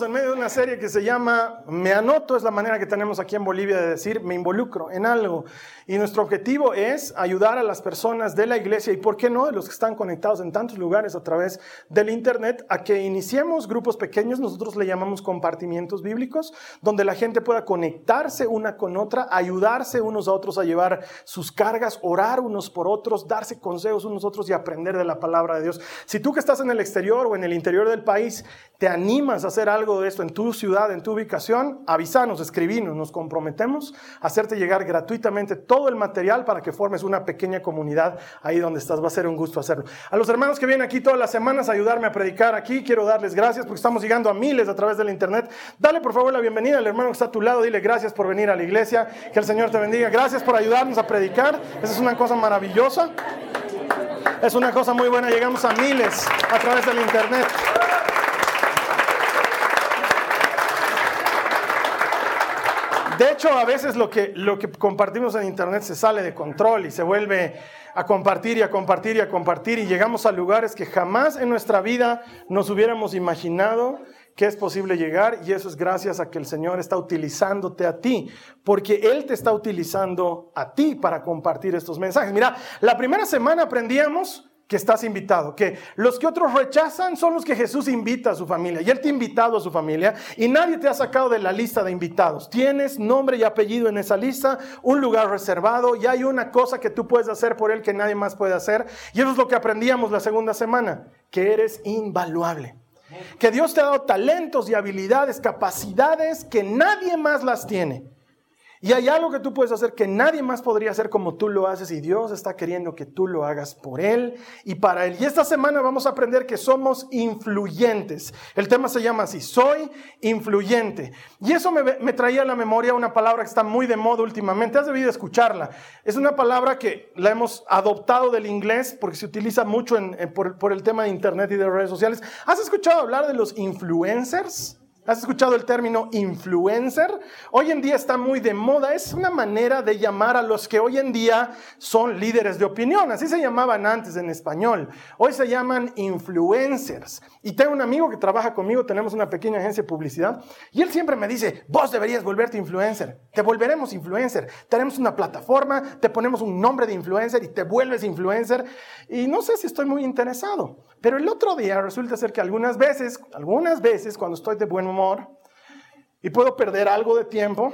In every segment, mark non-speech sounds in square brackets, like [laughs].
Estamos en medio de una serie que se llama Me anoto, es la manera que tenemos aquí en Bolivia de decir me involucro en algo. Y nuestro objetivo es ayudar a las personas de la iglesia y, ¿por qué no?, de los que están conectados en tantos lugares a través del Internet, a que iniciemos grupos pequeños, nosotros le llamamos compartimientos bíblicos, donde la gente pueda conectarse una con otra, ayudarse unos a otros a llevar sus cargas, orar unos por otros, darse consejos unos a otros y aprender de la palabra de Dios. Si tú que estás en el exterior o en el interior del país te animas a hacer algo de esto en tu ciudad, en tu ubicación, avísanos, escribinos, nos comprometemos a hacerte llegar gratuitamente todo el material para que formes una pequeña comunidad ahí donde estás. Va a ser un gusto hacerlo. A los hermanos que vienen aquí todas las semanas a ayudarme a predicar aquí, quiero darles gracias porque estamos llegando a miles a través del internet. Dale por favor la bienvenida al hermano que está a tu lado, dile gracias por venir a la iglesia, que el Señor te bendiga, gracias por ayudarnos a predicar, esa es una cosa maravillosa. Es una cosa muy buena, llegamos a miles a través del internet. De hecho, a veces lo que, lo que compartimos en Internet se sale de control y se vuelve a compartir y a compartir y a compartir y llegamos a lugares que jamás en nuestra vida nos hubiéramos imaginado que es posible llegar y eso es gracias a que el Señor está utilizándote a ti, porque Él te está utilizando a ti para compartir estos mensajes. Mira, la primera semana aprendíamos que estás invitado, que los que otros rechazan son los que Jesús invita a su familia. Y Él te ha invitado a su familia y nadie te ha sacado de la lista de invitados. Tienes nombre y apellido en esa lista, un lugar reservado y hay una cosa que tú puedes hacer por Él que nadie más puede hacer. Y eso es lo que aprendíamos la segunda semana, que eres invaluable. Que Dios te ha dado talentos y habilidades, capacidades que nadie más las tiene. Y hay algo que tú puedes hacer que nadie más podría hacer como tú lo haces y Dios está queriendo que tú lo hagas por Él y para Él. Y esta semana vamos a aprender que somos influyentes. El tema se llama así, soy influyente. Y eso me, traía a la memoria una palabra que está muy de moda últimamente. Has debido escucharla. Es una palabra que la hemos adoptado del inglés porque se utiliza mucho por, por el tema de Internet y de redes sociales. ¿Has escuchado hablar de los influencers? ¿Has escuchado el término influencer? Hoy en día está muy de moda. Es una manera de llamar a los que hoy en día son líderes de opinión. Así se llamaban antes en español. Hoy se llaman influencers. Y tengo un amigo que trabaja conmigo, tenemos una pequeña agencia de publicidad, y él siempre me dice, vos deberías volverte influencer. Te volveremos influencer. Tenemos una plataforma, te ponemos un nombre de influencer y te vuelves influencer. Y no sé si estoy muy interesado. Pero el otro día resulta ser que algunas veces, algunas veces cuando estoy de buen humor y puedo perder algo de tiempo,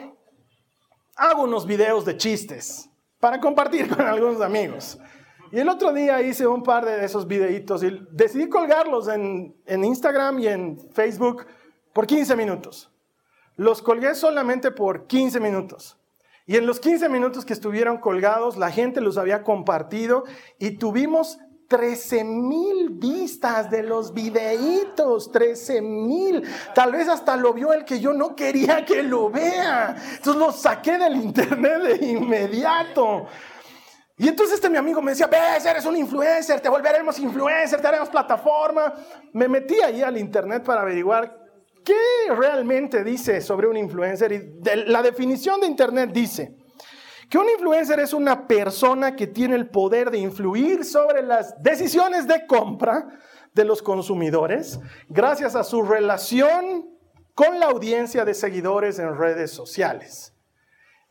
hago unos videos de chistes para compartir [laughs] con algunos amigos. Y el otro día hice un par de esos videitos y decidí colgarlos en, en Instagram y en Facebook por 15 minutos. Los colgué solamente por 15 minutos. Y en los 15 minutos que estuvieron colgados, la gente los había compartido y tuvimos 13 mil vistas de los videitos, 13 mil. Tal vez hasta lo vio el que yo no quería que lo vea. Entonces lo saqué del internet de inmediato. Y entonces este mi amigo me decía, ves, eres un influencer, te volveremos influencer, te haremos plataforma. Me metí ahí al internet para averiguar qué realmente dice sobre un influencer. Y la definición de internet dice, que un influencer es una persona que tiene el poder de influir sobre las decisiones de compra de los consumidores gracias a su relación con la audiencia de seguidores en redes sociales.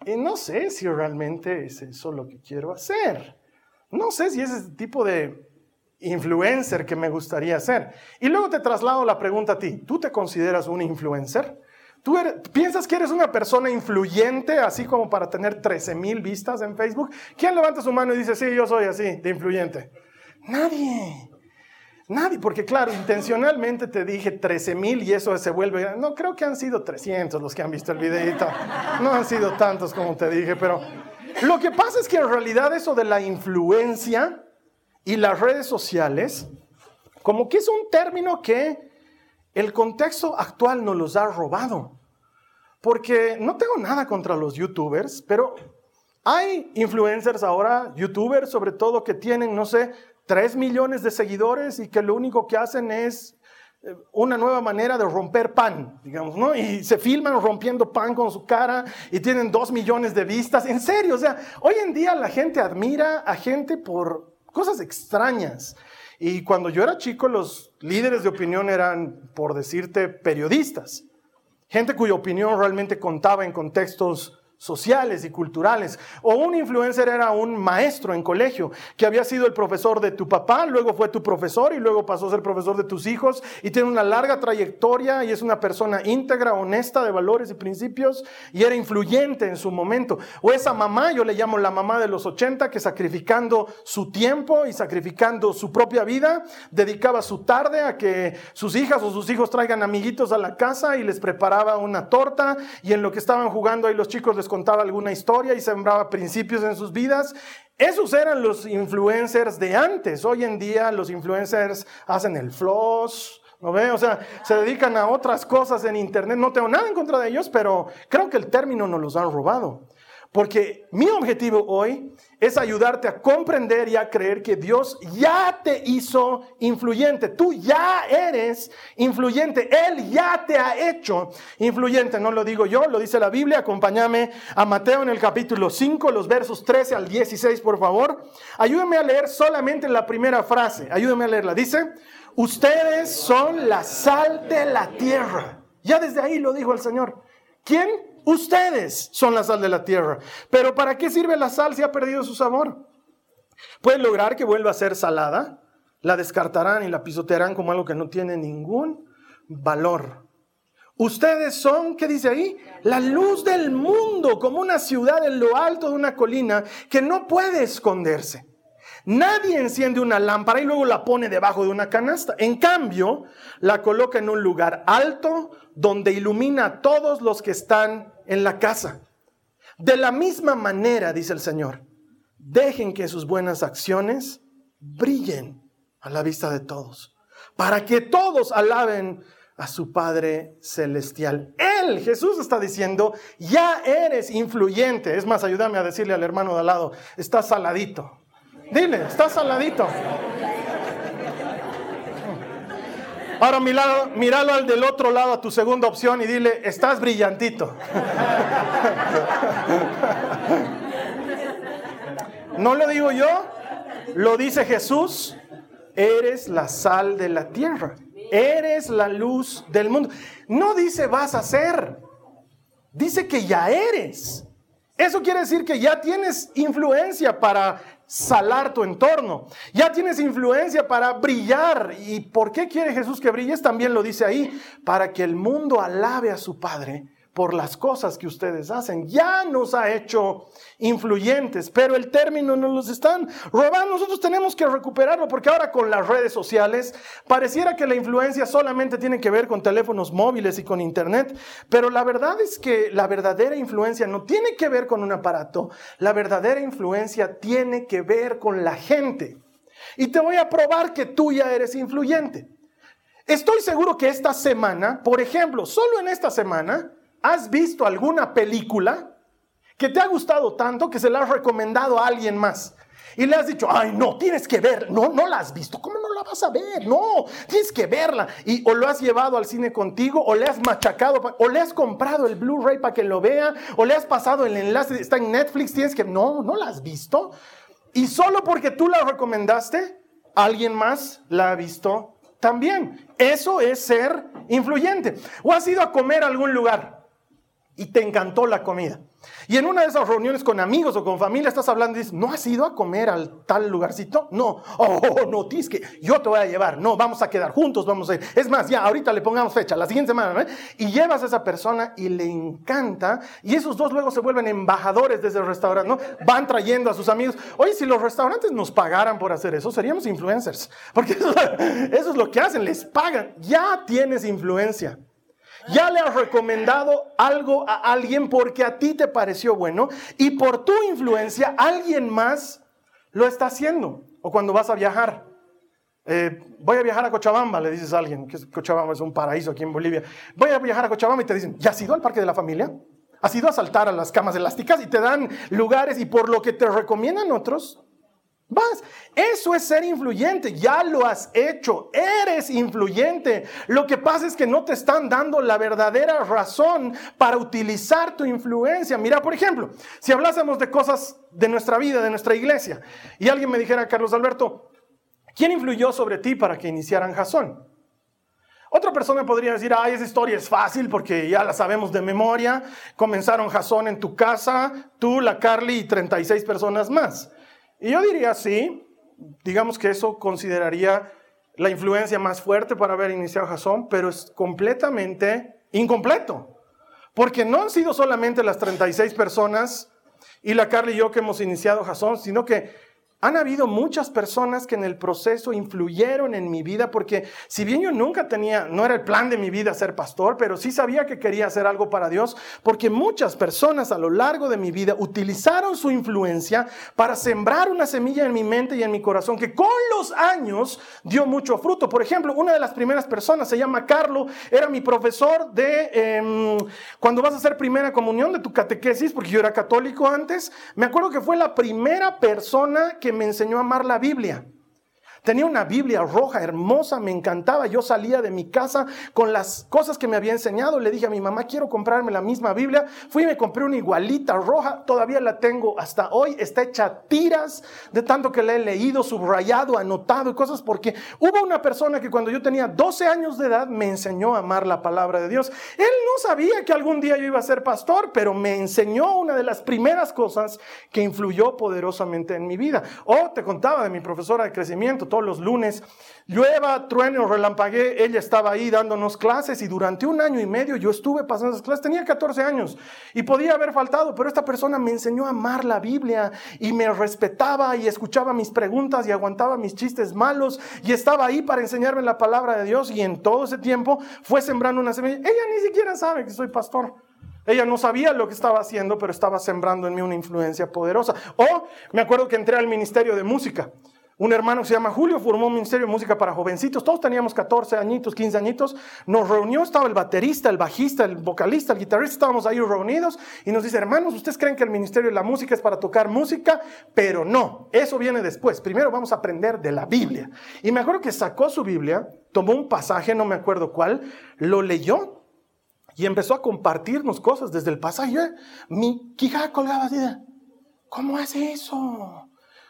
Y no sé si realmente es eso lo que quiero hacer. No sé si es ese tipo de influencer que me gustaría ser. Y luego te traslado la pregunta a ti. ¿Tú te consideras un influencer? ¿Tú piensas que eres una persona influyente, así como para tener 13 mil vistas en Facebook? ¿Quién levanta su mano y dice, sí, yo soy así, de influyente? Nadie. Nadie, porque claro, intencionalmente te dije 13 mil y eso se vuelve, no, creo que han sido 300 los que han visto el videito. No han sido tantos como te dije, pero lo que pasa es que en realidad eso de la influencia y las redes sociales, como que es un término que el contexto actual nos los ha robado. Porque no tengo nada contra los youtubers, pero hay influencers ahora, youtubers sobre todo, que tienen, no sé, 3 millones de seguidores y que lo único que hacen es eh, una nueva manera de romper pan, digamos, ¿no? Y se filman rompiendo pan con su cara y tienen 2 millones de vistas. En serio, o sea, hoy en día la gente admira a gente por cosas extrañas. Y cuando yo era chico, los líderes de opinión eran, por decirte, periodistas. Gente cuya opinión realmente contaba en contextos sociales y culturales. O un influencer era un maestro en colegio que había sido el profesor de tu papá, luego fue tu profesor y luego pasó a ser profesor de tus hijos y tiene una larga trayectoria y es una persona íntegra, honesta de valores y principios y era influyente en su momento. O esa mamá, yo le llamo la mamá de los 80, que sacrificando su tiempo y sacrificando su propia vida, dedicaba su tarde a que sus hijas o sus hijos traigan amiguitos a la casa y les preparaba una torta y en lo que estaban jugando ahí los chicos les contaba alguna historia y sembraba principios en sus vidas. Esos eran los influencers de antes. Hoy en día los influencers hacen el floss, ¿no ve? O sea, se dedican a otras cosas en Internet. No tengo nada en contra de ellos, pero creo que el término nos los han robado. Porque mi objetivo hoy es ayudarte a comprender y a creer que Dios ya te hizo influyente. Tú ya eres influyente. Él ya te ha hecho influyente. No lo digo yo, lo dice la Biblia. Acompáñame a Mateo en el capítulo 5, los versos 13 al 16, por favor. Ayúdame a leer solamente la primera frase. Ayúdame a leerla. Dice, ustedes son la sal de la tierra. Ya desde ahí lo dijo el Señor. ¿Quién? Ustedes son la sal de la tierra. Pero ¿para qué sirve la sal si ha perdido su sabor? Pueden lograr que vuelva a ser salada, la descartarán y la pisotearán como algo que no tiene ningún valor. Ustedes son, ¿qué dice ahí? La luz del mundo, como una ciudad en lo alto de una colina que no puede esconderse. Nadie enciende una lámpara y luego la pone debajo de una canasta. En cambio, la coloca en un lugar alto donde ilumina a todos los que están en la casa. De la misma manera, dice el Señor, dejen que sus buenas acciones brillen a la vista de todos, para que todos alaben a su Padre Celestial. Él, Jesús está diciendo, ya eres influyente. Es más, ayúdame a decirle al hermano de al lado, está saladito. Dile, está saladito. Ahora míralo, al del otro lado, a tu segunda opción, y dile, estás brillantito. No lo digo yo, lo dice Jesús, eres la sal de la tierra, eres la luz del mundo. No dice vas a ser, dice que ya eres. Eso quiere decir que ya tienes influencia para salar tu entorno. Ya tienes influencia para brillar. ¿Y por qué quiere Jesús que brilles? También lo dice ahí, para que el mundo alabe a su Padre por las cosas que ustedes hacen. Ya nos ha hecho influyentes, pero el término nos los están robando. Nosotros tenemos que recuperarlo porque ahora con las redes sociales pareciera que la influencia solamente tiene que ver con teléfonos móviles y con internet, pero la verdad es que la verdadera influencia no tiene que ver con un aparato, la verdadera influencia tiene que ver con la gente. Y te voy a probar que tú ya eres influyente. Estoy seguro que esta semana, por ejemplo, solo en esta semana, ¿Has visto alguna película que te ha gustado tanto que se la has recomendado a alguien más? Y le has dicho, ay, no, tienes que ver. No, no la has visto. ¿Cómo no la vas a ver? No, tienes que verla. Y o lo has llevado al cine contigo, o le has machacado, o le has comprado el Blu-ray para que lo vea, o le has pasado el enlace, está en Netflix, tienes que. No, no la has visto. Y solo porque tú la recomendaste, alguien más la ha visto también. Eso es ser influyente. O has ido a comer a algún lugar y te encantó la comida. Y en una de esas reuniones con amigos o con familia estás hablando y dices, ¿no has ido a comer al tal lugarcito? No, oh, no, tienes que, yo te voy a llevar, no, vamos a quedar juntos, vamos a ir. Es más, ya, ahorita le pongamos fecha, la siguiente semana. Y llevas a esa persona y le encanta, y esos dos luego se vuelven embajadores desde el restaurante, ¿no? Van trayendo a sus amigos. Oye, si los restaurantes nos pagaran por hacer eso, seríamos influencers, porque eso es lo que hacen, les pagan, ya tienes influencia. Ya le has recomendado algo a alguien porque a ti te pareció bueno y por tu influencia alguien más lo está haciendo. O cuando vas a viajar. Eh, voy a viajar a Cochabamba, le dices a alguien, que Cochabamba es un paraíso aquí en Bolivia. Voy a viajar a Cochabamba y te dicen, ¿ya has ido al Parque de la Familia? ¿Has ido a saltar a las camas elásticas? Y te dan lugares y por lo que te recomiendan otros, Vas, eso es ser influyente, ya lo has hecho, eres influyente. Lo que pasa es que no te están dando la verdadera razón para utilizar tu influencia. Mira, por ejemplo, si hablásemos de cosas de nuestra vida, de nuestra iglesia, y alguien me dijera, Carlos Alberto, ¿quién influyó sobre ti para que iniciaran Jasón? Otra persona podría decir, ay, esa historia es fácil porque ya la sabemos de memoria. Comenzaron Jasón en tu casa, tú, la Carly y 36 personas más. Y yo diría sí, digamos que eso consideraría la influencia más fuerte para haber iniciado Jason, pero es completamente incompleto. Porque no han sido solamente las 36 personas y la Carly y yo que hemos iniciado Jason, sino que han habido muchas personas que en el proceso influyeron en mi vida porque si bien yo nunca tenía, no era el plan de mi vida ser pastor, pero sí sabía que quería hacer algo para Dios porque muchas personas a lo largo de mi vida utilizaron su influencia para sembrar una semilla en mi mente y en mi corazón que con los años dio mucho fruto. Por ejemplo, una de las primeras personas se llama Carlo, era mi profesor de em, cuando vas a hacer primera comunión de tu catequesis, porque yo era católico antes, me acuerdo que fue la primera persona que me enseñó a amar la Biblia. Tenía una Biblia roja, hermosa, me encantaba. Yo salía de mi casa con las cosas que me había enseñado. Le dije a mi mamá, quiero comprarme la misma Biblia. Fui y me compré una igualita roja. Todavía la tengo hasta hoy. Está hecha tiras de tanto que la he leído, subrayado, anotado y cosas. Porque hubo una persona que cuando yo tenía 12 años de edad me enseñó a amar la palabra de Dios. Él no sabía que algún día yo iba a ser pastor, pero me enseñó una de las primeras cosas que influyó poderosamente en mi vida. O te contaba de mi profesora de crecimiento los lunes. Llueva, trueno, relampagué, ella estaba ahí dándonos clases y durante un año y medio yo estuve pasando esas clases. Tenía 14 años y podía haber faltado, pero esta persona me enseñó a amar la Biblia y me respetaba y escuchaba mis preguntas y aguantaba mis chistes malos y estaba ahí para enseñarme la palabra de Dios y en todo ese tiempo fue sembrando una semilla. Ella ni siquiera sabe que soy pastor. Ella no sabía lo que estaba haciendo, pero estaba sembrando en mí una influencia poderosa. O me acuerdo que entré al ministerio de música. Un hermano que se llama Julio formó un ministerio de música para jovencitos. Todos teníamos 14 añitos, 15 añitos. Nos reunió, estaba el baterista, el bajista, el vocalista, el guitarrista. Estábamos ahí reunidos y nos dice, hermanos, ustedes creen que el ministerio de la música es para tocar música, pero no, eso viene después. Primero vamos a aprender de la Biblia. Y me acuerdo que sacó su Biblia, tomó un pasaje, no me acuerdo cuál, lo leyó y empezó a compartirnos cosas desde el pasaje. Mi quijada colgaba así ¿cómo hace eso?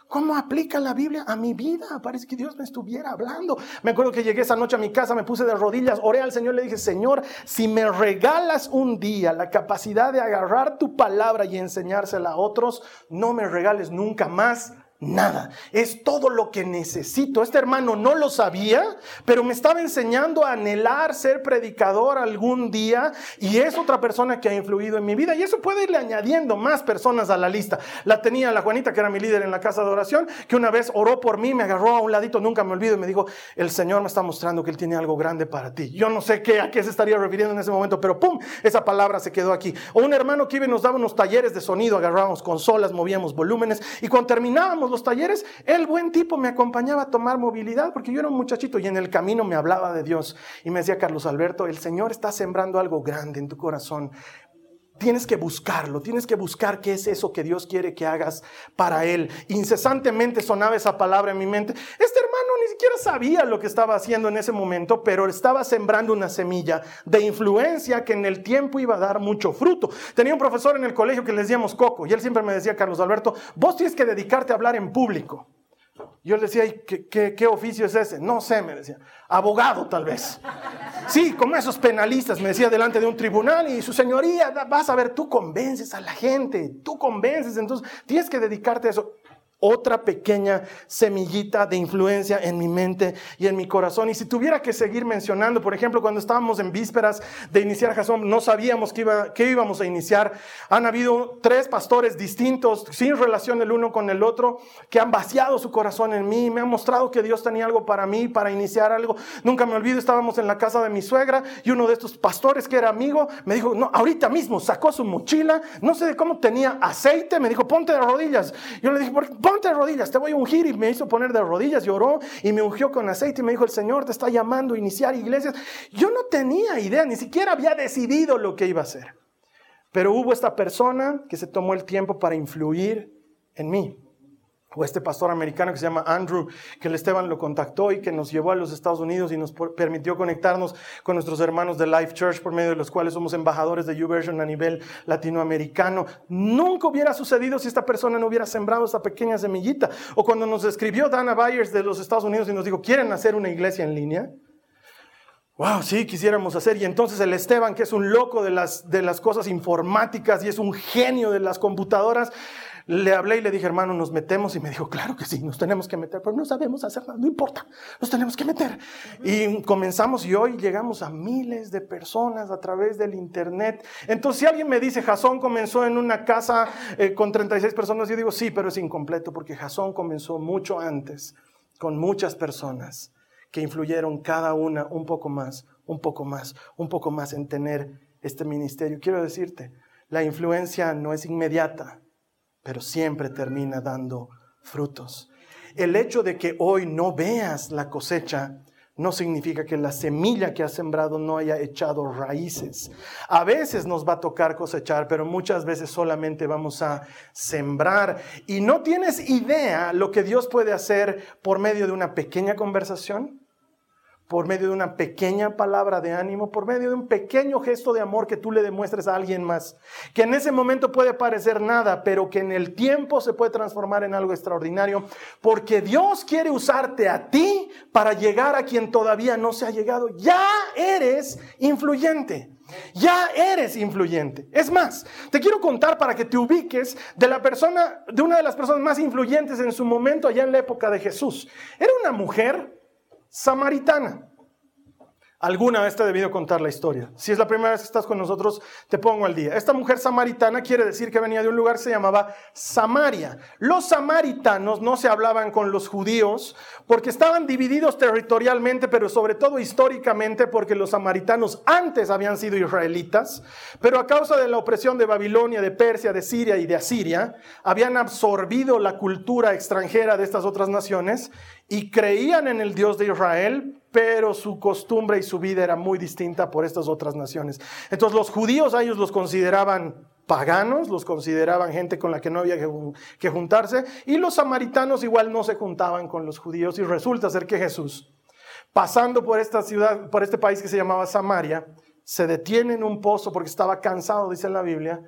¿Cómo aplica la Biblia a mi vida? Parece que Dios me estuviera hablando. Me acuerdo que llegué esa noche a mi casa, me puse de rodillas, oré al Señor, le dije, Señor, si me regalas un día la capacidad de agarrar tu palabra y enseñársela a otros, no me regales nunca más nada. Es todo lo que necesito. Este hermano no lo sabía, pero me estaba enseñando a anhelar ser predicador algún día y es otra persona que ha influido en mi vida. Y eso puede irle añadiendo más personas a la lista. La tenía la Juanita, que era mi líder en la casa de oración, que una vez oró por mí, me agarró a un ladito, nunca me olvido, y me dijo, el Señor me está mostrando que Él tiene algo grande para ti. Yo no sé qué, a qué se estaría refiriendo en ese momento, pero ¡pum! Esa palabra se quedó aquí. O un hermano que iba y nos daba unos talleres de sonido, agarrábamos consolas, movíamos volúmenes, y cuando terminábamos los talleres, el buen tipo me acompañaba a tomar movilidad porque yo era un muchachito y en el camino me hablaba de Dios y me decía, Carlos Alberto, el Señor está sembrando algo grande en tu corazón. Tienes que buscarlo, tienes que buscar qué es eso que Dios quiere que hagas para Él. Incesantemente sonaba esa palabra en mi mente. Este hermano ni siquiera sabía lo que estaba haciendo en ese momento, pero estaba sembrando una semilla de influencia que en el tiempo iba a dar mucho fruto. Tenía un profesor en el colegio que le decíamos Coco y él siempre me decía, Carlos Alberto, vos tienes que dedicarte a hablar en público. Yo le decía, ¿qué, qué, oficio es ese? No sé, me decía. Abogado, tal vez. Sí, como esos penalistas, me decía, delante de un tribunal y su señoría, vas a ver, tú convences a la gente, tú convences, entonces tienes que dedicarte a eso. Otra pequeña semillita de influencia en mi mente y en mi corazón. Y si tuviera que seguir mencionando, por ejemplo, cuando estábamos en vísperas de iniciar Jason, no sabíamos qué, iba, qué íbamos a iniciar. Han habido tres pastores distintos, sin relación el uno con el otro, que han vaciado su corazón en mí, me han mostrado que Dios tenía algo para mí, para iniciar algo. Nunca me olvido, estábamos en la casa de mi suegra y uno de estos pastores que era amigo me dijo, no, ahorita mismo sacó su mochila, no sé de cómo tenía aceite, me dijo, ponte de rodillas. Yo le dije, ponte de rodillas, te voy a ungir. Y me hizo poner de rodillas, lloró y me ungió con aceite y me dijo, el Señor te está llamando a iniciar iglesias. Yo no tenía idea, ni siquiera había decidido lo que iba a hacer. Pero hubo esta persona que se tomó el tiempo para influir en mí o este pastor americano que se llama Andrew, que el Esteban lo contactó y que nos llevó a los Estados Unidos y nos permitió conectarnos con nuestros hermanos de Life Church, por medio de los cuales somos embajadores de YouVersion a nivel latinoamericano. Nunca hubiera sucedido si esta persona no hubiera sembrado esta pequeña semillita. O cuando nos escribió Dana Byers de los Estados Unidos y nos dijo, ¿quieren hacer una iglesia en línea? Wow, sí, quisiéramos hacer. Y entonces el Esteban, que es un loco de las, de las cosas informáticas y es un genio de las computadoras, le hablé y le dije, hermano, nos metemos. Y me dijo, claro que sí, nos tenemos que meter, pero no sabemos hacer nada, no importa, nos tenemos que meter. Y comenzamos y hoy llegamos a miles de personas a través del Internet. Entonces, si alguien me dice, Jasón comenzó en una casa eh, con 36 personas, yo digo, sí, pero es incompleto porque Jasón comenzó mucho antes, con muchas personas que influyeron cada una un poco más, un poco más, un poco más en tener este ministerio. Quiero decirte, la influencia no es inmediata pero siempre termina dando frutos. El hecho de que hoy no veas la cosecha no significa que la semilla que has sembrado no haya echado raíces. A veces nos va a tocar cosechar, pero muchas veces solamente vamos a sembrar. Y no tienes idea lo que Dios puede hacer por medio de una pequeña conversación, por medio de una pequeña palabra de ánimo, por medio de un pequeño gesto de amor que tú le demuestres a alguien más, que en ese momento puede parecer nada, pero que en el tiempo se puede transformar en algo extraordinario, porque Dios quiere usarte a ti para llegar a quien todavía no se ha llegado. Ya eres influyente. Ya eres influyente. Es más, te quiero contar para que te ubiques de la persona, de una de las personas más influyentes en su momento allá en la época de Jesús. Era una mujer samaritana. Alguna vez te he debido contar la historia. Si es la primera vez que estás con nosotros, te pongo al día. Esta mujer samaritana quiere decir que venía de un lugar que se llamaba Samaria. Los samaritanos no se hablaban con los judíos porque estaban divididos territorialmente, pero sobre todo históricamente porque los samaritanos antes habían sido israelitas, pero a causa de la opresión de Babilonia, de Persia, de Siria y de Asiria, habían absorbido la cultura extranjera de estas otras naciones y creían en el Dios de Israel, pero su costumbre y su vida era muy distinta por estas otras naciones. Entonces los judíos a ellos los consideraban paganos, los consideraban gente con la que no había que juntarse, y los samaritanos igual no se juntaban con los judíos, y resulta ser que Jesús, pasando por esta ciudad, por este país que se llamaba Samaria, se detiene en un pozo porque estaba cansado, dice la Biblia,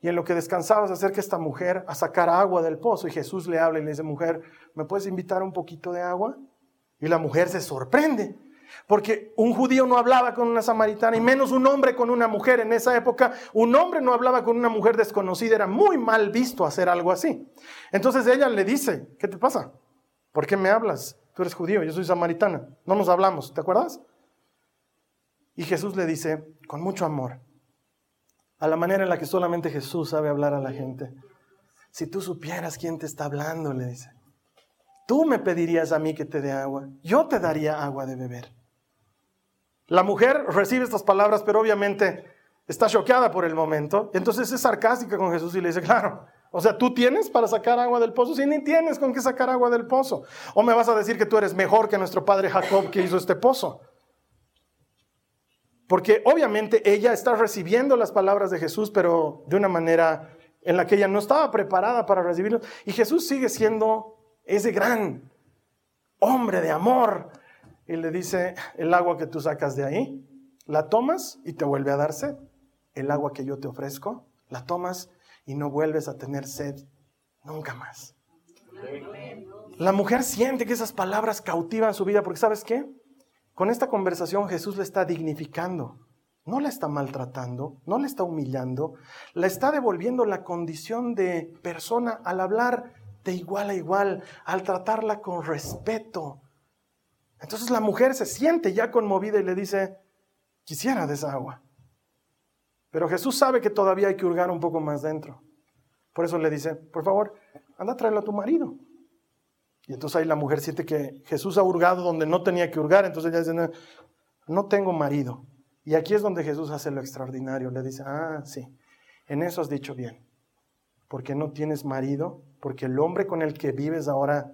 y en lo que descansaba se acerca esta mujer a sacar agua del pozo, y Jesús le habla y le dice, mujer, ¿me puedes invitar un poquito de agua? Y la mujer se sorprende, porque un judío no hablaba con una samaritana, y menos un hombre con una mujer. En esa época, un hombre no hablaba con una mujer desconocida, era muy mal visto hacer algo así. Entonces ella le dice, ¿qué te pasa? ¿Por qué me hablas? Tú eres judío, yo soy samaritana, no nos hablamos, ¿te acuerdas? Y Jesús le dice, con mucho amor, a la manera en la que solamente Jesús sabe hablar a la gente. Si tú supieras quién te está hablando, le dice. Tú me pedirías a mí que te dé agua. Yo te daría agua de beber. La mujer recibe estas palabras, pero obviamente está choqueada por el momento. Entonces es sarcástica con Jesús y le dice, claro, o sea, tú tienes para sacar agua del pozo, si ni tienes con qué sacar agua del pozo. O me vas a decir que tú eres mejor que nuestro padre Jacob que hizo este pozo. Porque obviamente ella está recibiendo las palabras de Jesús, pero de una manera en la que ella no estaba preparada para recibirlo. Y Jesús sigue siendo ese gran hombre de amor. Y le dice, el agua que tú sacas de ahí, la tomas y te vuelve a dar sed. El agua que yo te ofrezco, la tomas y no vuelves a tener sed nunca más. La mujer siente que esas palabras cautivan su vida porque ¿sabes qué? Con esta conversación Jesús le está dignificando, no la está maltratando, no le está humillando, la está devolviendo la condición de persona al hablar de igual a igual, al tratarla con respeto. Entonces la mujer se siente ya conmovida y le dice, quisiera de esa agua. Pero Jesús sabe que todavía hay que hurgar un poco más dentro. Por eso le dice, por favor, anda a traerlo a tu marido. Y entonces ahí la mujer siente que Jesús ha hurgado donde no tenía que hurgar. Entonces ella dice, no, no tengo marido. Y aquí es donde Jesús hace lo extraordinario. Le dice, ah, sí, en eso has dicho bien. Porque no tienes marido, porque el hombre con el que vives ahora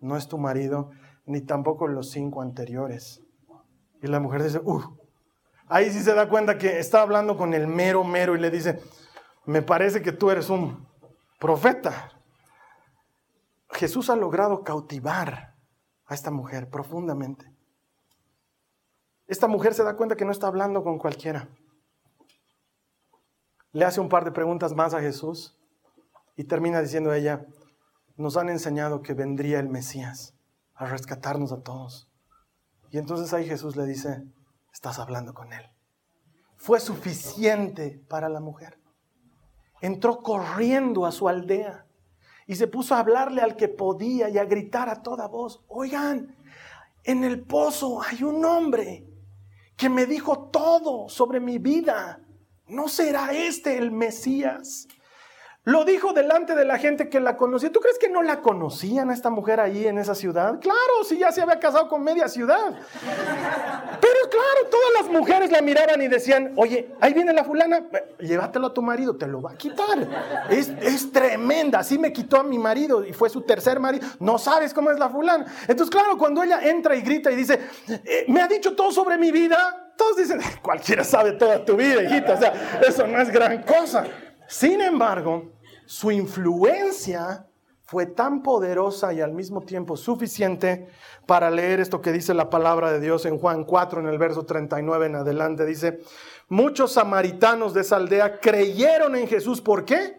no es tu marido, ni tampoco los cinco anteriores. Y la mujer dice, uff, ahí sí se da cuenta que está hablando con el mero mero y le dice, me parece que tú eres un profeta. Jesús ha logrado cautivar a esta mujer profundamente. Esta mujer se da cuenta que no está hablando con cualquiera. Le hace un par de preguntas más a Jesús y termina diciendo ella, nos han enseñado que vendría el Mesías a rescatarnos a todos. Y entonces ahí Jesús le dice, estás hablando con él. Fue suficiente para la mujer. Entró corriendo a su aldea y se puso a hablarle al que podía y a gritar a toda voz, oigan, en el pozo hay un hombre que me dijo todo sobre mi vida. ¿No será este el Mesías? Lo dijo delante de la gente que la conocía. ¿Tú crees que no la conocían a esta mujer ahí en esa ciudad? Claro, si ya se había casado con media ciudad. Pero claro, todas las mujeres la miraban y decían, oye, ahí viene la fulana, llévatelo a tu marido, te lo va a quitar. Es, es tremenda, así me quitó a mi marido y fue su tercer marido. No sabes cómo es la fulana. Entonces, claro, cuando ella entra y grita y dice, eh, me ha dicho todo sobre mi vida, todos dicen, cualquiera sabe toda tu vida, hijita. O sea, eso no es gran cosa. Sin embargo, su influencia fue tan poderosa y al mismo tiempo suficiente para leer esto que dice la palabra de Dios en Juan 4, en el verso 39 en adelante. Dice, muchos samaritanos de esa aldea creyeron en Jesús. ¿Por qué?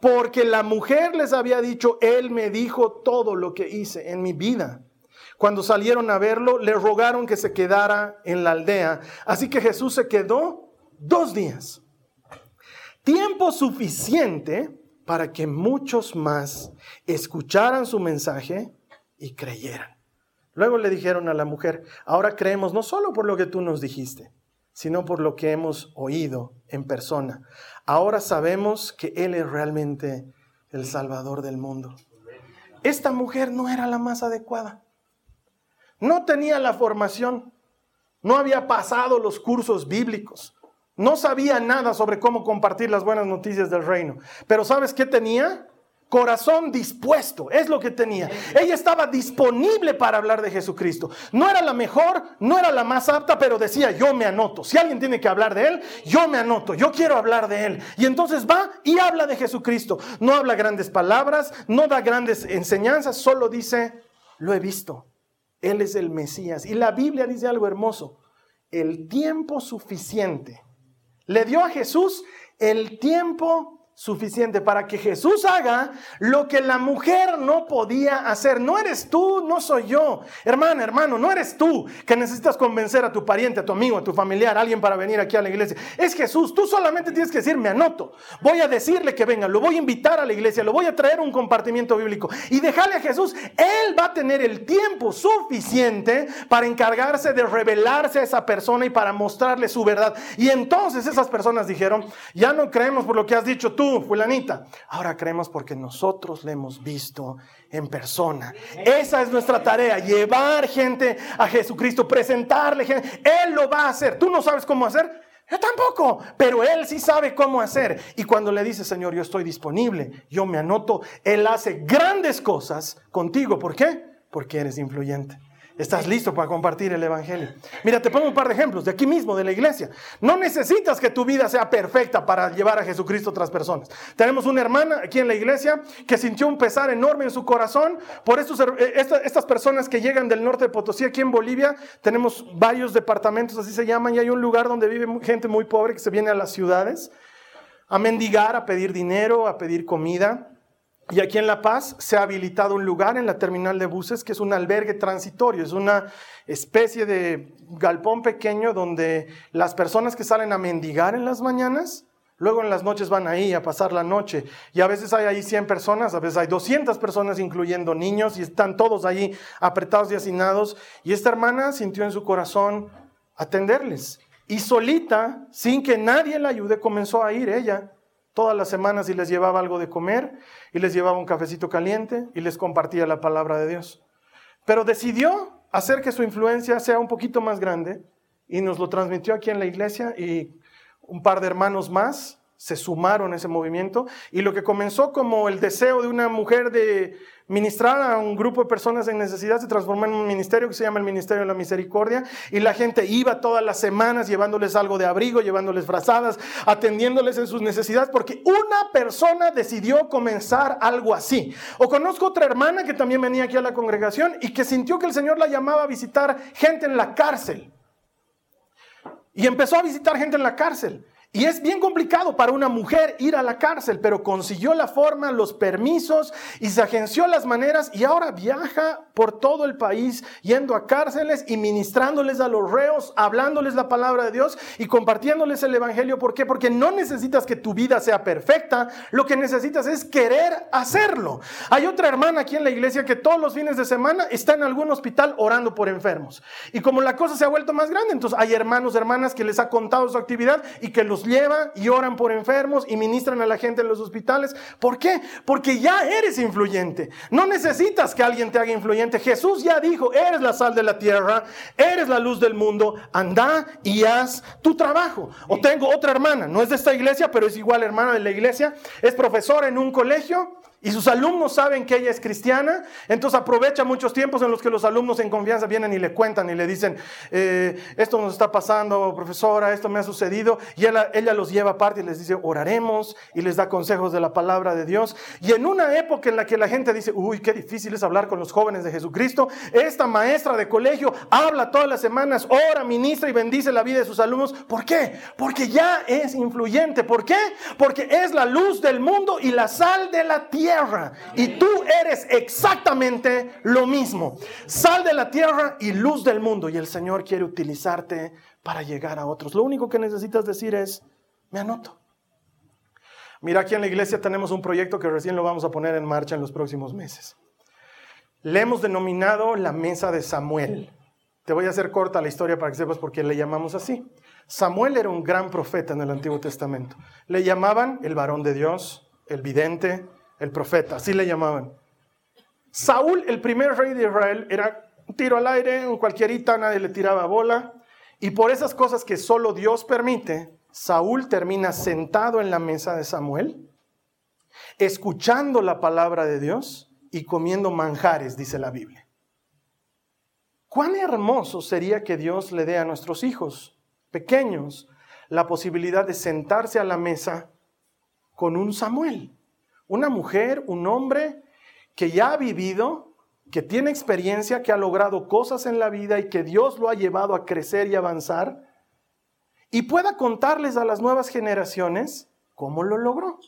Porque la mujer les había dicho, Él me dijo todo lo que hice en mi vida. Cuando salieron a verlo, le rogaron que se quedara en la aldea. Así que Jesús se quedó dos días. Tiempo suficiente para que muchos más escucharan su mensaje y creyeran. Luego le dijeron a la mujer, ahora creemos no solo por lo que tú nos dijiste, sino por lo que hemos oído en persona. Ahora sabemos que Él es realmente el Salvador del mundo. Esta mujer no era la más adecuada. No tenía la formación, no había pasado los cursos bíblicos, no sabía nada sobre cómo compartir las buenas noticias del reino. Pero ¿sabes qué tenía? Corazón dispuesto, es lo que tenía. Ella estaba disponible para hablar de Jesucristo. No era la mejor, no era la más apta, pero decía, yo me anoto. Si alguien tiene que hablar de Él, yo me anoto, yo quiero hablar de Él. Y entonces va y habla de Jesucristo. No habla grandes palabras, no da grandes enseñanzas, solo dice, lo he visto. Él es el Mesías. Y la Biblia dice algo hermoso, el tiempo suficiente le dio a Jesús el tiempo suficiente para que Jesús haga lo que la mujer no podía hacer. No eres tú, no soy yo. Hermana, hermano, no eres tú que necesitas convencer a tu pariente, a tu amigo, a tu familiar, a alguien para venir aquí a la iglesia. Es Jesús. Tú solamente tienes que decir, me anoto. Voy a decirle que venga, lo voy a invitar a la iglesia, lo voy a traer un compartimiento bíblico y dejarle a Jesús. Él va a tener el tiempo suficiente para encargarse de revelarse a esa persona y para mostrarle su verdad. Y entonces esas personas dijeron, ya no creemos por lo que has dicho tú fulanita. Ahora creemos porque nosotros le hemos visto en persona. Esa es nuestra tarea, llevar gente a Jesucristo, presentarle gente. Él lo va a hacer. ¿Tú no sabes cómo hacer? Yo tampoco, pero Él sí sabe cómo hacer. Y cuando le dice, Señor, yo estoy disponible, yo me anoto, Él hace grandes cosas contigo. ¿Por qué? Porque eres influyente. Estás listo para compartir el Evangelio. Mira, te pongo un par de ejemplos de aquí mismo, de la iglesia. No necesitas que tu vida sea perfecta para llevar a Jesucristo a otras personas. Tenemos una hermana aquí en la iglesia que sintió un pesar enorme en su corazón por eh, estas personas que llegan del norte de Potosí, aquí en Bolivia. Tenemos varios departamentos, así se llaman, y hay un lugar donde vive gente muy pobre que se viene a las ciudades a mendigar, a pedir dinero, a pedir comida. Y aquí en La Paz se ha habilitado un lugar en la terminal de buses que es un albergue transitorio, es una especie de galpón pequeño donde las personas que salen a mendigar en las mañanas Luego en las noches van ahí a pasar la noche y a veces hay ahí 100 personas, a veces hay 200 personas incluyendo niños y están todos ahí apretados y hacinados. Y esta hermana sintió en su corazón atenderles. Y solita, sin que nadie la ayude, comenzó a ir ella todas las semanas y les llevaba algo de comer y les llevaba un cafecito caliente y les compartía la palabra de Dios. Pero decidió hacer que su influencia sea un poquito más grande y nos lo transmitió aquí en la iglesia y un par de hermanos más se sumaron a ese movimiento y lo que comenzó como el deseo de una mujer de ministrar a un grupo de personas en necesidad se transformó en un ministerio que se llama el Ministerio de la Misericordia y la gente iba todas las semanas llevándoles algo de abrigo, llevándoles frazadas, atendiéndoles en sus necesidades porque una persona decidió comenzar algo así. O conozco otra hermana que también venía aquí a la congregación y que sintió que el Señor la llamaba a visitar gente en la cárcel. Y empezó a visitar gente en la cárcel. Y es bien complicado para una mujer ir a la cárcel, pero consiguió la forma, los permisos y se agenció las maneras y ahora viaja por todo el país yendo a cárceles y ministrándoles a los reos, hablándoles la palabra de Dios y compartiéndoles el Evangelio. ¿Por qué? Porque no necesitas que tu vida sea perfecta, lo que necesitas es querer hacerlo. Hay otra hermana aquí en la iglesia que todos los fines de semana está en algún hospital orando por enfermos. Y como la cosa se ha vuelto más grande, entonces hay hermanos, hermanas que les ha contado su actividad y que los lleva y oran por enfermos y ministran a la gente en los hospitales. ¿Por qué? Porque ya eres influyente. No necesitas que alguien te haga influyente. Jesús ya dijo, eres la sal de la tierra, eres la luz del mundo, anda y haz tu trabajo. O tengo otra hermana, no es de esta iglesia, pero es igual hermana de la iglesia, es profesora en un colegio y sus alumnos saben que ella es cristiana, entonces aprovecha muchos tiempos en los que los alumnos en confianza vienen y le cuentan y le dicen, eh, esto nos está pasando, profesora, esto me ha sucedido, y ella, ella los lleva aparte y les dice, oraremos, y les da consejos de la palabra de Dios. Y en una época en la que la gente dice, uy, qué difícil es hablar con los jóvenes de Jesucristo, esta maestra de colegio habla todas las semanas, ora, ministra y bendice la vida de sus alumnos. ¿Por qué? Porque ya es influyente. ¿Por qué? Porque es la luz del mundo y la sal de la tierra y tú eres exactamente lo mismo. Sal de la tierra y luz del mundo. Y el Señor quiere utilizarte para llegar a otros. Lo único que necesitas decir es, me anoto. Mira, aquí en la iglesia tenemos un proyecto que recién lo vamos a poner en marcha en los próximos meses. Le hemos denominado la mesa de Samuel. Te voy a hacer corta la historia para que sepas por qué le llamamos así. Samuel era un gran profeta en el Antiguo Testamento. Le llamaban el varón de Dios, el vidente, el profeta, así le llamaban. Saúl, el primer rey de Israel, era un tiro al aire, un cualquierita, nadie le tiraba bola. Y por esas cosas que solo Dios permite, Saúl termina sentado en la mesa de Samuel, escuchando la palabra de Dios y comiendo manjares, dice la Biblia. Cuán hermoso sería que Dios le dé a nuestros hijos pequeños la posibilidad de sentarse a la mesa con un Samuel una mujer, un hombre que ya ha vivido, que tiene experiencia, que ha logrado cosas en la vida y que Dios lo ha llevado a crecer y avanzar, y pueda contarles a las nuevas generaciones cómo lo logró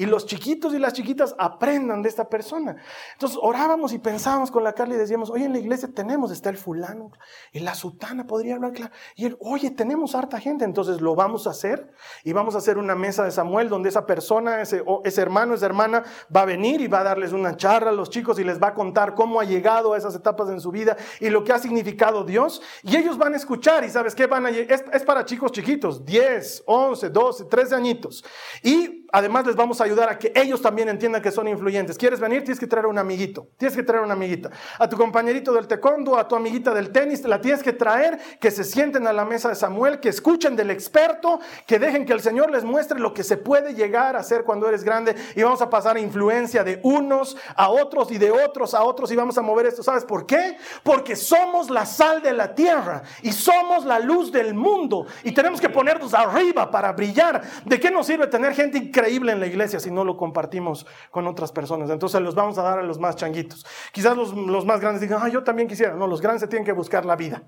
y los chiquitos y las chiquitas aprendan de esta persona. Entonces orábamos y pensábamos con la Carla y decíamos, oye, en la iglesia tenemos, está el fulano, y la sutana podría hablar claro. Y él, oye, tenemos harta gente, entonces lo vamos a hacer y vamos a hacer una mesa de Samuel donde esa persona, ese, ese hermano, esa hermana va a venir y va a darles una charla a los chicos y les va a contar cómo ha llegado a esas etapas en su vida y lo que ha significado Dios. Y ellos van a escuchar y sabes qué van a es, es para chicos chiquitos, 10, 11, 12, 13 añitos. Y además les vamos a ayudar a que ellos también entiendan que son influyentes. ¿Quieres venir? Tienes que traer un amiguito. Tienes que traer una amiguita. A tu compañerito del taekwondo, a tu amiguita del tenis, la tienes que traer, que se sienten a la mesa de Samuel, que escuchen del experto, que dejen que el Señor les muestre lo que se puede llegar a hacer cuando eres grande y vamos a pasar a influencia de unos a otros y de otros a otros y vamos a mover esto. ¿Sabes por qué? Porque somos la sal de la tierra y somos la luz del mundo y tenemos que ponernos arriba para brillar. ¿De qué nos sirve tener gente increíble en la iglesia si no lo compartimos con otras personas. Entonces los vamos a dar a los más changuitos. Quizás los, más grandes digan, yo también quisiera. No, los grandes se tienen que buscar la vida.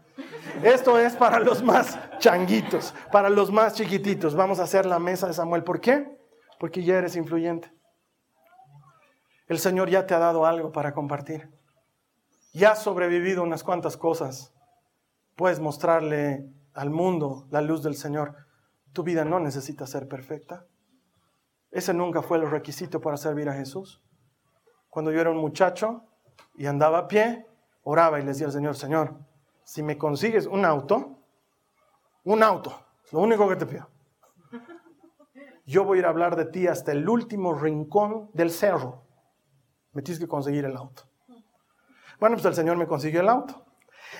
Esto es para los más changuitos, para los más chiquititos. Vamos a hacer la mesa de Samuel. ¿Por qué? Porque ya eres influyente. El Señor ya te ha dado algo para compartir. Ya has sobrevivido unas cuantas cosas. Puedes mostrarle al mundo la luz del Señor. tu vida no necesita ser perfecta. Ese nunca fue el requisito para servir a Jesús. Cuando yo era un muchacho y andaba a pie, oraba y le decía al Señor, Señor, si me consigues un auto, un auto, lo único que te pido. Yo voy a ir a hablar de ti hasta el último rincón del cerro. Me tienes que conseguir el auto. Bueno, pues el Señor me consiguió el auto.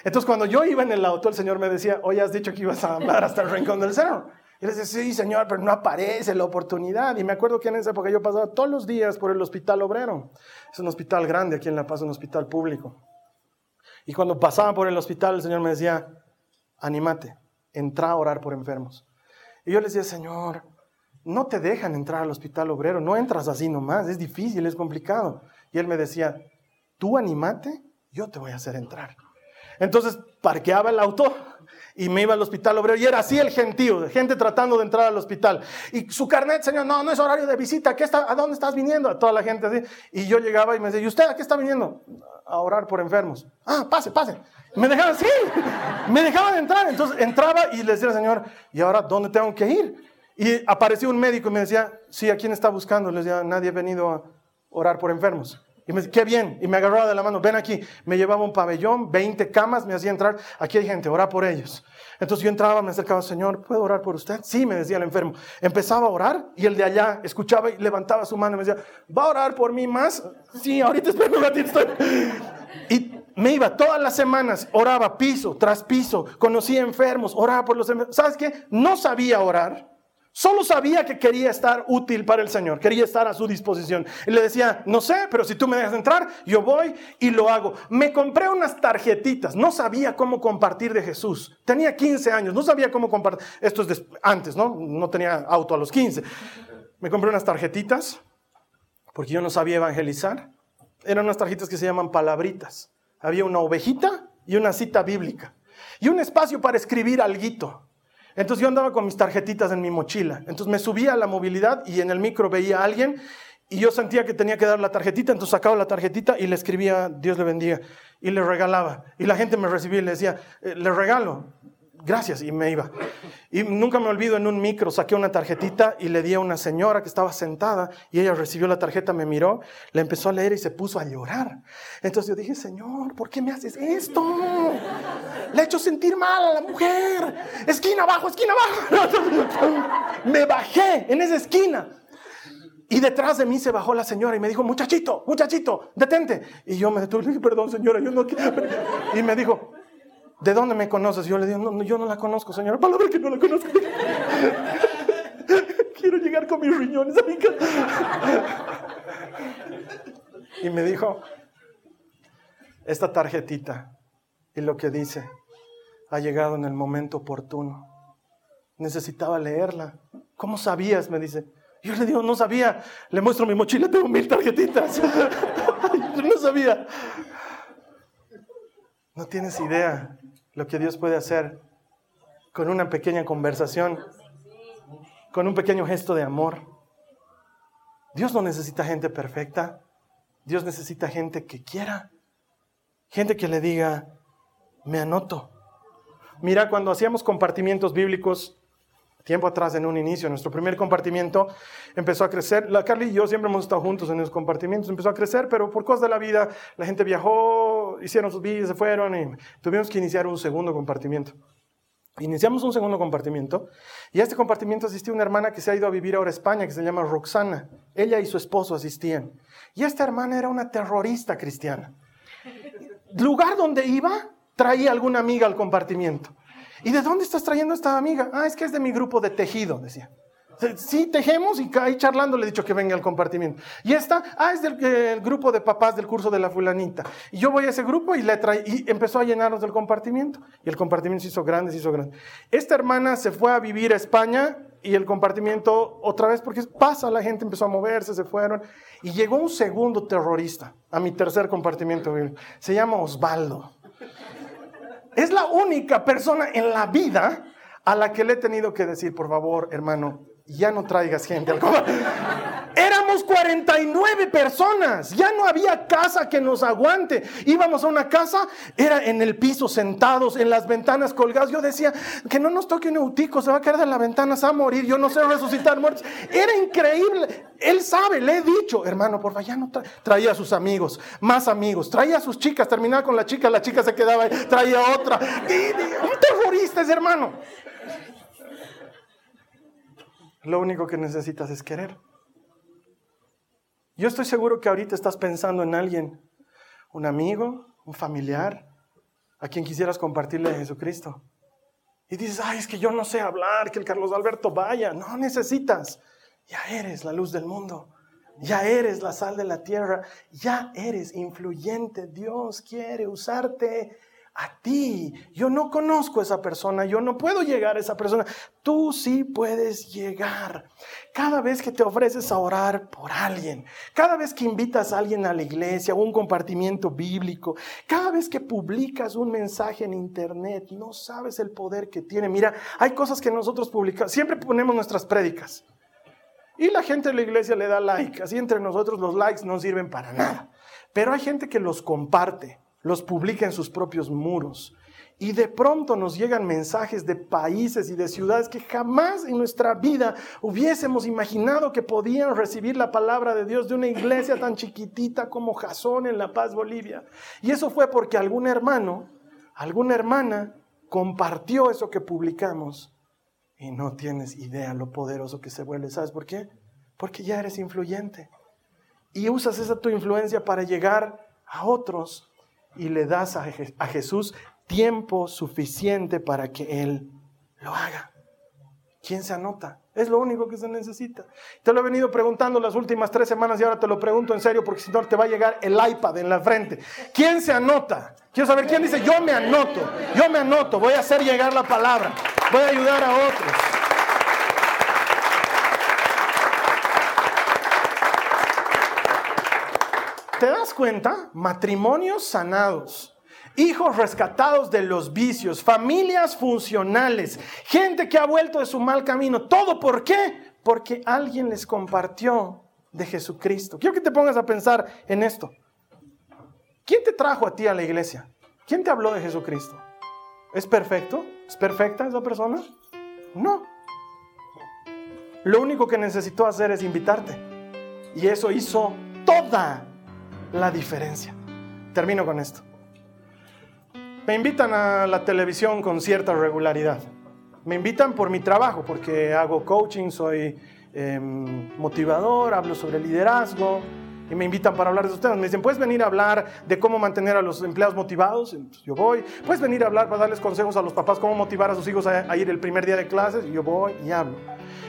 Entonces, cuando yo iba en el auto, el Señor me decía, hoy has dicho que ibas a hablar hasta el rincón del cerro. Y le decía, sí, Señor, pero no aparece la oportunidad. Y me acuerdo que en esa época yo pasaba todos los días por el hospital obrero. Es un hospital grande aquí en La Paz, un hospital público. Y cuando pasaba por el hospital, el Señor me decía, anímate, entra a orar por enfermos. Y yo le decía, Señor, no te dejan entrar al hospital obrero, no entras así nomás, es difícil, es complicado. Y él me decía, tú anímate, yo te voy a hacer entrar. Entonces parqueaba el auto y me iba al hospital obrero y era así el gentío, gente tratando de entrar al hospital. Y su carnet, señor, no, no es horario de visita, ¿qué está, ¿a dónde estás viniendo? A toda la gente así. Y yo llegaba y me decía, ¿y usted a qué está viniendo? A orar por enfermos. Ah, pase, pase. Me dejaban, sí, me dejaban entrar. Entonces entraba y le decía señor, ¿y ahora dónde tengo que ir? Y apareció un médico y me decía, sí, ¿a quién está buscando? Le decía, nadie ha venido a orar por enfermos. Y me decía, qué bien. Y me agarraba de la mano, ven aquí. Me llevaba un pabellón, 20 camas, me hacía entrar. Aquí hay gente, ora por ellos. Entonces yo entraba, me acercaba, Señor, ¿puedo orar por usted? Sí, me decía el enfermo. Empezaba a orar y el de allá escuchaba y levantaba su mano y me decía, ¿va a orar por mí más? Sí, ahorita espero un ratito. [laughs] Y me iba todas las semanas, oraba piso tras piso, conocía enfermos, oraba por los enfermos. ¿Sabes qué? No sabía orar Solo sabía que quería estar útil para el Señor, quería estar a su disposición. Y le decía, no sé, pero si tú me dejas entrar, yo voy y lo hago. Me compré unas tarjetitas, no sabía cómo compartir de Jesús. Tenía 15 años, no sabía cómo compartir. Esto es antes, ¿no? No tenía auto a los 15. Me compré unas tarjetitas porque yo no sabía evangelizar. Eran unas tarjetitas que se llaman palabritas. Había una ovejita y una cita bíblica. Y un espacio para escribir alguito. Entonces yo andaba con mis tarjetitas en mi mochila. Entonces me subía a la movilidad y en el micro veía a alguien y yo sentía que tenía que dar la tarjetita, entonces sacaba la tarjetita y le escribía Dios le bendiga y le regalaba. Y la gente me recibía y le decía, eh, le regalo gracias, y me iba. Y nunca me olvido, en un micro saqué una tarjetita y le di a una señora que estaba sentada y ella recibió la tarjeta, me miró, la empezó a leer y se puso a llorar. Entonces yo dije, Señor, ¿por qué me haces esto? Le he hecho sentir mal a la mujer. Esquina abajo, esquina abajo. [laughs] Me bajé en esa esquina. Y detrás de mí se bajó la señora y me dijo, muchachito, muchachito, detente. Y yo me detuve y dije, perdón señora, yo no quiero. Y me dijo, ¿de dónde me conoces? Yo le digo, no, yo no la conozco, señora. Palabra que no la conozco. [laughs] Quiero llegar con mis riñones a mi casa. y me dijo, esta tarjetita y lo que dice ha llegado en el momento oportuno. Necesitaba leerla. ¿Cómo sabías? Me dice. Yo le digo, no sabía. Le muestro mi mochila, tengo mil tarjetitas. [laughs] no sabía. No tienes idea lo que Dios puede hacer con una pequeña conversación, con un pequeño gesto de amor. Dios no necesita gente perfecta, Dios necesita gente que quiera, gente que le diga, me anoto. Mira, cuando hacíamos compartimientos bíblicos, tiempo atrás, en un inicio, nuestro primer compartimiento empezó a crecer. La Carly y yo siempre hemos estado juntos en los compartimientos, empezó a crecer, pero por cosas de la vida, la gente viajó, hicieron sus vidas, se fueron y tuvimos que iniciar un segundo compartimiento. Iniciamos un segundo compartimiento y a este compartimiento asistió una hermana que se ha ido a vivir ahora a España, que se llama Roxana. Ella y su esposo asistían. Y esta hermana era una terrorista cristiana. Lugar donde iba, traía alguna amiga al compartimiento. ¿Y de dónde estás trayendo esta amiga? Ah, es que es de mi grupo de tejido, decía. Sí, tejemos y ahí charlando le he dicho que venga al compartimiento. Y esta, ah, es del grupo de papás del curso de la fulanita. Y yo voy a ese grupo y le trae, y empezó a llenarnos del compartimiento. Y el compartimiento se hizo grande, se hizo grande. Esta hermana se fue a vivir a España y el compartimiento otra vez, porque pasa, la gente empezó a moverse, se fueron. Y llegó un segundo terrorista a mi tercer compartimiento. Se llama Osvaldo. Es la única persona en la vida a la que le he tenido que decir, por favor, hermano, ya no traigas gente al Éramos Éramos 49 personas, ya no había casa que nos aguante. Íbamos a una casa, era en el piso sentados, en las ventanas colgados. Yo decía, que no nos toque un eutico, se va a caer de la ventana, se va a morir, yo no sé resucitar muertos. Era increíble. Él sabe, le he dicho, hermano, por favor, ya no traía a sus amigos, más amigos, traía a sus chicas, terminaba con la chica, la chica se quedaba ahí, traía otra. un terrorista ese hermano. Lo único que necesitas es querer. Yo estoy seguro que ahorita estás pensando en alguien, un amigo, un familiar, a quien quisieras compartirle a Jesucristo. Y dices, ay, es que yo no sé hablar, que el Carlos Alberto vaya. No necesitas. Ya eres la luz del mundo. Ya eres la sal de la tierra. Ya eres influyente. Dios quiere usarte a ti. Yo no conozco a esa persona, yo no puedo llegar a esa persona. Tú sí puedes llegar. Cada vez que te ofreces a orar por alguien, cada vez que invitas a alguien a la iglesia, un compartimiento bíblico, cada vez que publicas un mensaje en internet, no sabes el poder que tiene. Mira, hay cosas que nosotros publicamos, siempre ponemos nuestras prédicas. Y la gente de la iglesia le da like, así entre nosotros los likes no sirven para nada. Pero hay gente que los comparte los publica en sus propios muros. Y de pronto nos llegan mensajes de países y de ciudades que jamás en nuestra vida hubiésemos imaginado que podían recibir la palabra de Dios de una iglesia tan chiquitita como Jasón en La Paz, Bolivia. Y eso fue porque algún hermano, alguna hermana compartió eso que publicamos. Y no tienes idea lo poderoso que se vuelve. ¿Sabes por qué? Porque ya eres influyente. Y usas esa tu influencia para llegar a otros y le das a, Jesús tiempo suficiente para que Él lo haga. ¿Quién se anota? Es lo único que se necesita. Te lo he venido preguntando las últimas tres semanas y ahora te lo pregunto en serio porque si no te va a llegar el iPad en la frente. ¿Quién se anota? Quiero saber quién dice, yo me anoto, yo me anoto, voy a hacer llegar la palabra, voy a ayudar a otros. ¿Te das cuenta? Matrimonios sanados, hijos rescatados de los vicios, familias funcionales, gente que ha vuelto de su mal camino. ¿Todo por qué? Porque alguien les compartió de Jesucristo. Quiero que te pongas a pensar en esto. ¿Quién te trajo a ti a la iglesia? ¿Quién te habló de Jesucristo? ¿Es perfecto? ¿Es perfecta esa persona? No. Lo único que necesitó hacer es invitarte. Y eso hizo toda la diferencia. Termino con esto. Me invitan a la televisión con cierta regularidad. Me invitan por mi trabajo, porque hago coaching, soy em, motivador, hablo sobre liderazgo y me invitan para hablar de temas. Me dicen, ¿puedes venir a hablar de cómo mantener a los empleados motivados? yo voy. ¿Puedes venir a hablar para darles consejos a los papás cómo motivar a sus hijos a, ir el primer día de clases? Yo voy y hablo.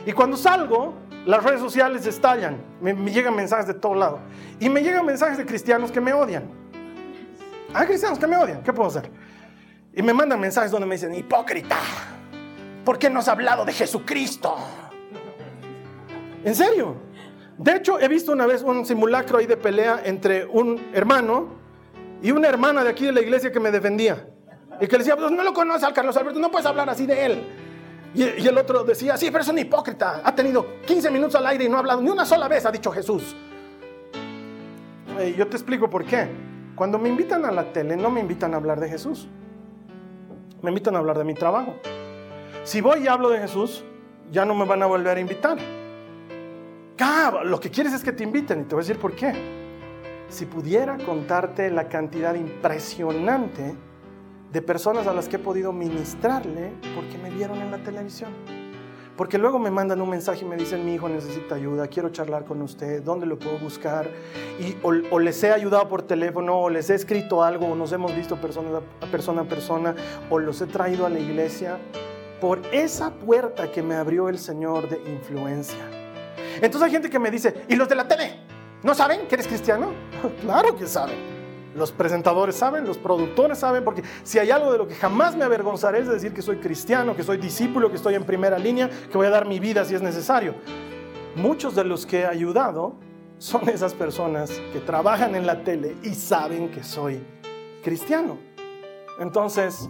Y cuando salgo, las redes sociales estallan, me, llegan mensajes de todo lado. Y me llegan mensajes de cristianos que me odian. Hay cristianos que me odian, ¿qué puedo hacer? Y me mandan mensajes donde me dicen, hipócrita, ¿por qué no has hablado de Jesucristo? ¿En serio? De hecho, he visto una vez un simulacro ahí de pelea entre un hermano y una hermana de aquí de la iglesia que me defendía. Y que le decía, pues no lo conoces al Carlos Alberto, no puedes hablar así de él. Y, el otro decía, sí, pero es un hipócrita. Ha tenido 15 minutos al aire y no ha hablado ni una sola vez, ha dicho Jesús. yo te explico por qué. Cuando me invitan a la tele, no me invitan a hablar de Jesús. Me invitan a hablar de mi trabajo. Si voy y hablo de Jesús, ya no me van a volver a invitar. Ah, lo que quieres es que te inviten y te voy a decir por qué. Si pudiera contarte la cantidad impresionante de personas a las que he podido ministrarle porque me vieron en la televisión. Porque luego me mandan un mensaje y me dicen, mi hijo necesita ayuda, quiero charlar con usted, ¿dónde lo puedo buscar? Y o, les he ayudado por teléfono, o les he escrito algo, o nos hemos visto persona a persona a persona, o los he traído a la iglesia por esa puerta que me abrió el Señor de influencia. Entonces hay gente que me dice, ¿y los de la tele? ¿No saben que eres cristiano? [laughs] claro que saben. Los presentadores saben, los productores saben, porque si hay algo de lo que jamás me avergonzaré es decir que soy cristiano, que soy discípulo, que estoy en primera línea, que voy a dar mi vida si es necesario. Muchos de los que he ayudado son esas personas que trabajan en la tele y saben que soy cristiano. Entonces,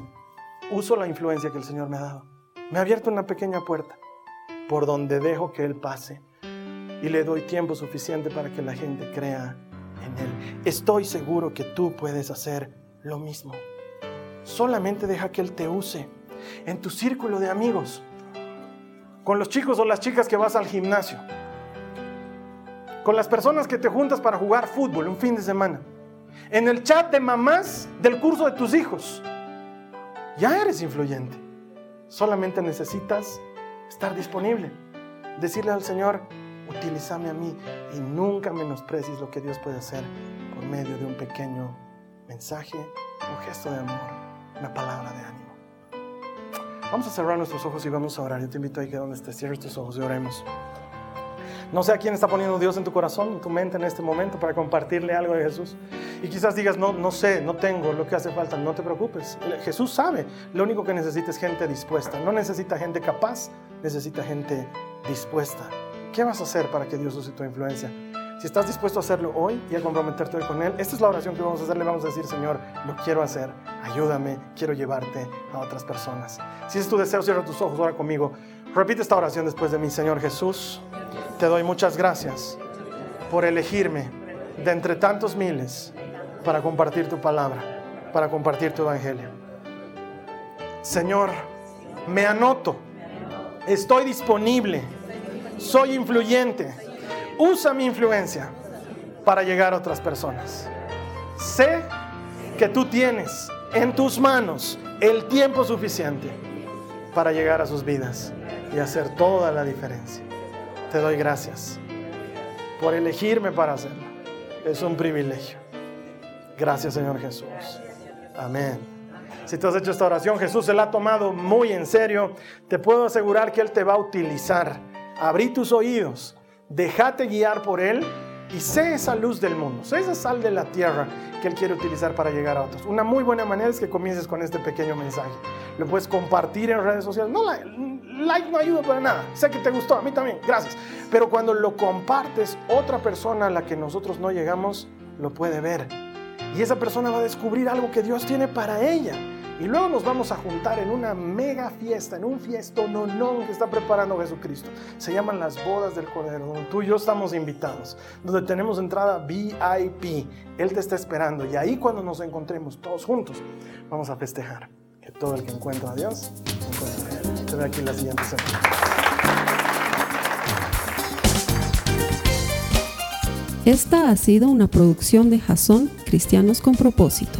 uso la influencia que el Señor me ha dado. Me ha abierto una pequeña puerta por donde dejo que Él pase. y le doy tiempo suficiente para que la gente crea en Él. Estoy seguro que tú puedes hacer lo mismo. Solamente deja que Él te use en tu círculo de amigos, con los chicos o las chicas que vas al gimnasio, con las personas que te juntas para jugar fútbol un fin de semana, en el chat de mamás del curso de tus hijos. Ya eres influyente. Solamente necesitas estar disponible. Decirle al Señor, utilízame a mí y nunca menosprecies lo que Dios puede hacer por medio de un pequeño mensaje, un gesto de amor, una palabra de ánimo. Vamos a cerrar nuestros ojos y vamos a orar. Yo te invito a que donde estés, cierres tus ojos y oremos. No sé a quién está poniendo Dios en tu corazón, en tu mente en este momento para compartirle algo de Jesús. Y quizás digas, no, no sé, no tengo lo que hace falta. No te preocupes. Jesús sabe. Lo único que necesita es gente dispuesta. No necesita gente capaz, necesita gente dispuesta. ¿Qué vas a hacer para que Dios use tu influencia? Si estás dispuesto a hacerlo hoy y a comprometerte hoy con Él, esta es la oración que vamos a hacer. Le vamos a decir, Señor, lo quiero hacer. Ayúdame, quiero llevarte a otras personas. Si es tu deseo, cierra tus ojos, ora conmigo. Repite esta oración después de mí, Señor Jesús. Te doy muchas gracias por elegirme de entre tantos miles para compartir tu palabra, para compartir tu evangelio. Señor, me anoto, estoy disponible, soy influyente, usa mi influencia para llegar a otras personas. Sé que tú tienes en tus manos el tiempo suficiente para llegar a sus vidas y hacer toda la diferencia. Te doy gracias por elegirme para hacerlo. Es un privilegio. Gracias Señor Jesús. Amén. Si tú has hecho esta oración, Jesús se la ha tomado muy en serio. Te puedo asegurar que Él te va a utilizar. Abrí tus oídos, déjate guiar por Él y sé esa luz del mundo, sé esa sal de la tierra que Él quiere utilizar para llegar a otros. Una muy buena manera es que comiences con este pequeño mensaje. Lo puedes compartir en redes sociales. No, like no ayuda para nada. Sé que te gustó, a mí también, gracias. Pero cuando lo compartes, otra persona a la que nosotros no llegamos lo puede ver. Y esa persona va a descubrir algo que Dios tiene para ella. Y luego nos vamos a juntar en una mega fiesta, en un fiesto no que está preparando Jesucristo. Se llaman las bodas del Cordero, donde tú y yo estamos invitados, donde tenemos entrada VIP. Él te está esperando y ahí cuando nos encontremos todos juntos, vamos a festejar que todo el que encuentra a Dios encuentra a Él. Te veo aquí la siguiente semana. Esta ha sido una producción de Jason Cristianos con Propósito.